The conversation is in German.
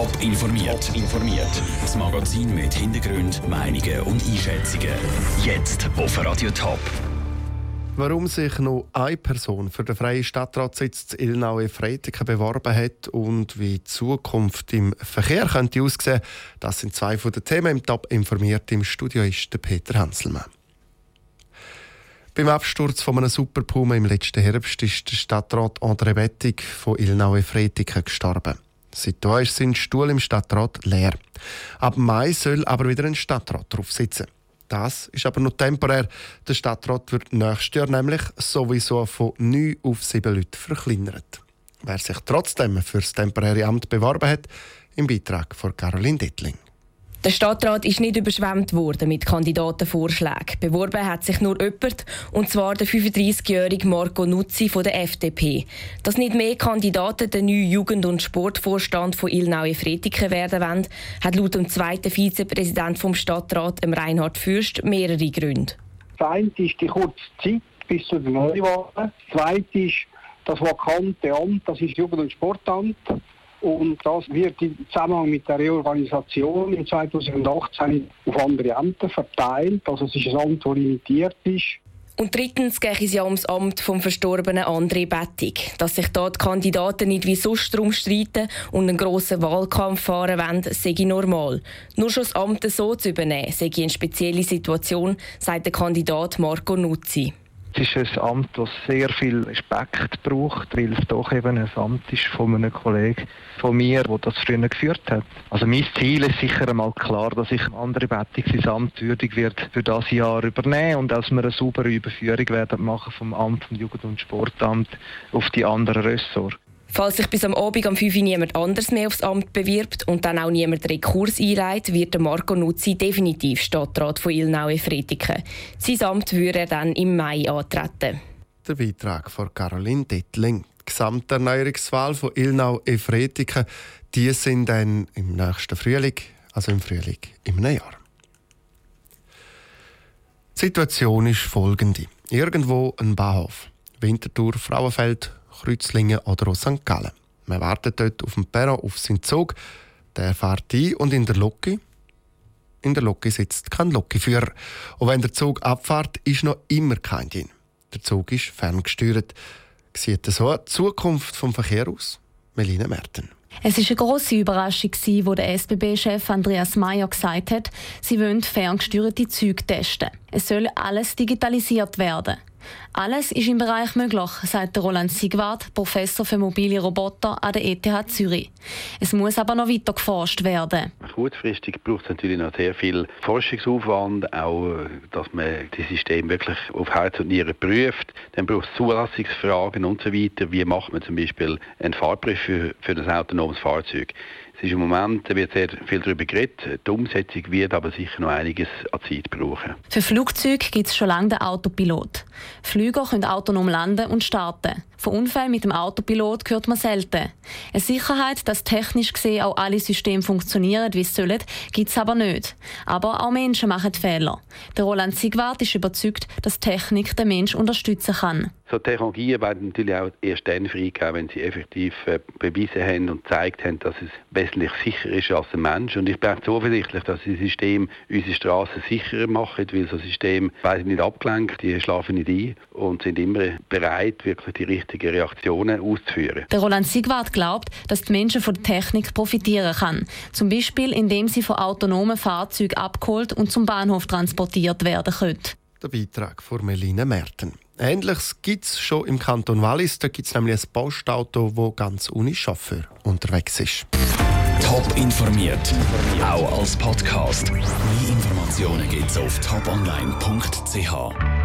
Top informiert. informiert. Das Magazin mit Hintergrund, Meinungen und Einschätzungen. Jetzt auf Radio Top. Warum sich noch eine Person für den freien Stadtratssitz Ilnaue Freitiken beworben hat und wie die Zukunft im Verkehr könnte aussehen, das sind zwei von den Themen im Top informiert. Im Studio ist der Peter Hanselmann. Beim Absturz von einem Super im letzten Herbst ist der Stadtrat André Bettig von Ilnaue Freitiken gestorben. Seitdem ist sein Stuhl im Stadtrat leer. Ab Mai soll aber wieder ein Stadtrat drauf sitzen. Das ist aber nur temporär. Der Stadtrat wird nächstes Jahr nämlich sowieso von 9 auf 7 Leute verkleinert. Wer sich trotzdem für das temporäre Amt beworben hat, im Beitrag von Caroline Dittling. Der Stadtrat ist nicht überschwemmt worden mit Kandidatenvorschlägen. Beworben hat sich nur jemand, und zwar der 35-jährige Marco Nuzzi von der FDP. Dass nicht mehr Kandidaten den neuen Jugend- und Sportvorstand von Ilnaue Fretiken werden wollen, hat laut dem zweiten Vizepräsident vom Stadtrat, Reinhard Fürst, mehrere Gründe. Das eine ist die kurze Zeit bis zu den Neuwahlen. Das zweite ist das vakante Amt, das ist Jugend- und Sportamt. Und das wird im Zusammenhang mit der Reorganisation in 2018 auf andere Ämter verteilt. Also es ist ein Amt, das limitiert ist. Und drittens geht es ja ums Amt vom verstorbenen André Bettig. Dass sich dort die Kandidaten nicht wie sonst darum streiten und einen grossen Wahlkampf fahren wollen, sei normal. Nur schon das Amt so zu übernehmen, sei eine spezielle Situation, sagt der Kandidat Marco Nuzzi. Es ist ein Amt, das sehr viel Respekt braucht, weil es doch eben ein Amt ist von einem Kollegen von mir, der das früher geführt hat. Also mein Ziel ist sicher einmal klar, dass ich andere Bettig sein Amt würdig wird für das Jahr übernehmen und dass wir eine saubere Überführung werden machen vom Amt vom Jugend- und Sportamt auf die anderen Ressorts. Falls sich bis am Abend am 5 Uhr niemand anders mehr aufs Amt bewirbt und dann auch niemand Rekurs einreiht, wird Marco Nuzzi definitiv Stadtrat von Ilnaue Fretiken. Sein Amt würde er dann im Mai antreten. Der Beitrag von Caroline Dettling. Die Gesamterneuerungswahl von Ilnau e Fretiken, die sind dann im nächsten Frühling, also im Frühling im Jahr. Die Situation ist folgende. Irgendwo ein Bahnhof. Winterthur, Frauenfeld, Kreuzlingen oder aus St. Gallen. Man wartet dort auf dem Perron auf seinen Zug. Der fährt ein und in der Loki in der Loki sitzt kein Lokiführer. Und wenn der Zug abfährt, ist noch immer kein drin. Der Zug ist ferngesteuert. Sieht so die Zukunft vom Verkehr aus? Melina Merten. Es ist eine grosse Überraschung, wo der SBB-Chef Andreas Mayer gesagt hat, sie wollen ferngesteuerte Züge testen. Es soll alles digitalisiert werden. Alles ist im Bereich möglich, sagt Roland Sigwart, Professor für mobile Roboter an der ETH Zürich. Es muss aber noch weiter geforscht werden. Kurzfristig braucht es natürlich noch sehr viel Forschungsaufwand, auch dass man die Systeme wirklich auf Herz und Nieren prüft. Dann braucht es Zulassungsfragen und so. Wie macht man zum Beispiel einen Fahrbrief für, für ein autonomes Fahrzeug? Es ist im Moment wird sehr viel darüber geredet. Die Umsetzung wird aber sicher noch einiges an Zeit brauchen. Für Flugzeuge gibt es schon lange den Autopilot. Flüger können autonom landen und starten. Von Unfällen mit dem Autopilot hört man selten. Eine Sicherheit, dass technisch gesehen auch alle Systeme funktionieren, wie es sollen, gibt es aber nicht. Aber auch Menschen machen Fehler. Der Roland Sigwart ist überzeugt, dass Technik den Menschen unterstützen kann. So Technologien werden natürlich auch erst dann freigegeben, wenn sie effektiv äh, bewiesen haben und gezeigt haben, dass es wesentlich sicherer ist als ein Mensch. Und ich bin zuversichtlich, dass die Systeme unsere Straßen sicherer machen, weil so Systeme werden nicht abgelenkt, die schlafen nicht ein und sind immer bereit, wirklich die richtigen Reaktionen auszuführen. Der Roland Sigwart glaubt, dass die Menschen von der Technik profitieren kann. Zum Beispiel, indem sie von autonomen Fahrzeugen abgeholt und zum Bahnhof transportiert werden können. Der Beitrag von Melina Merten. Ähnliches gibt es schon im Kanton Wallis. Da gibt es nämlich ein Postauto, das ganz ohne Chauffeur unterwegs ist. Top informiert, auch als Podcast. Mehr Informationen gibt es auf toponline.ch.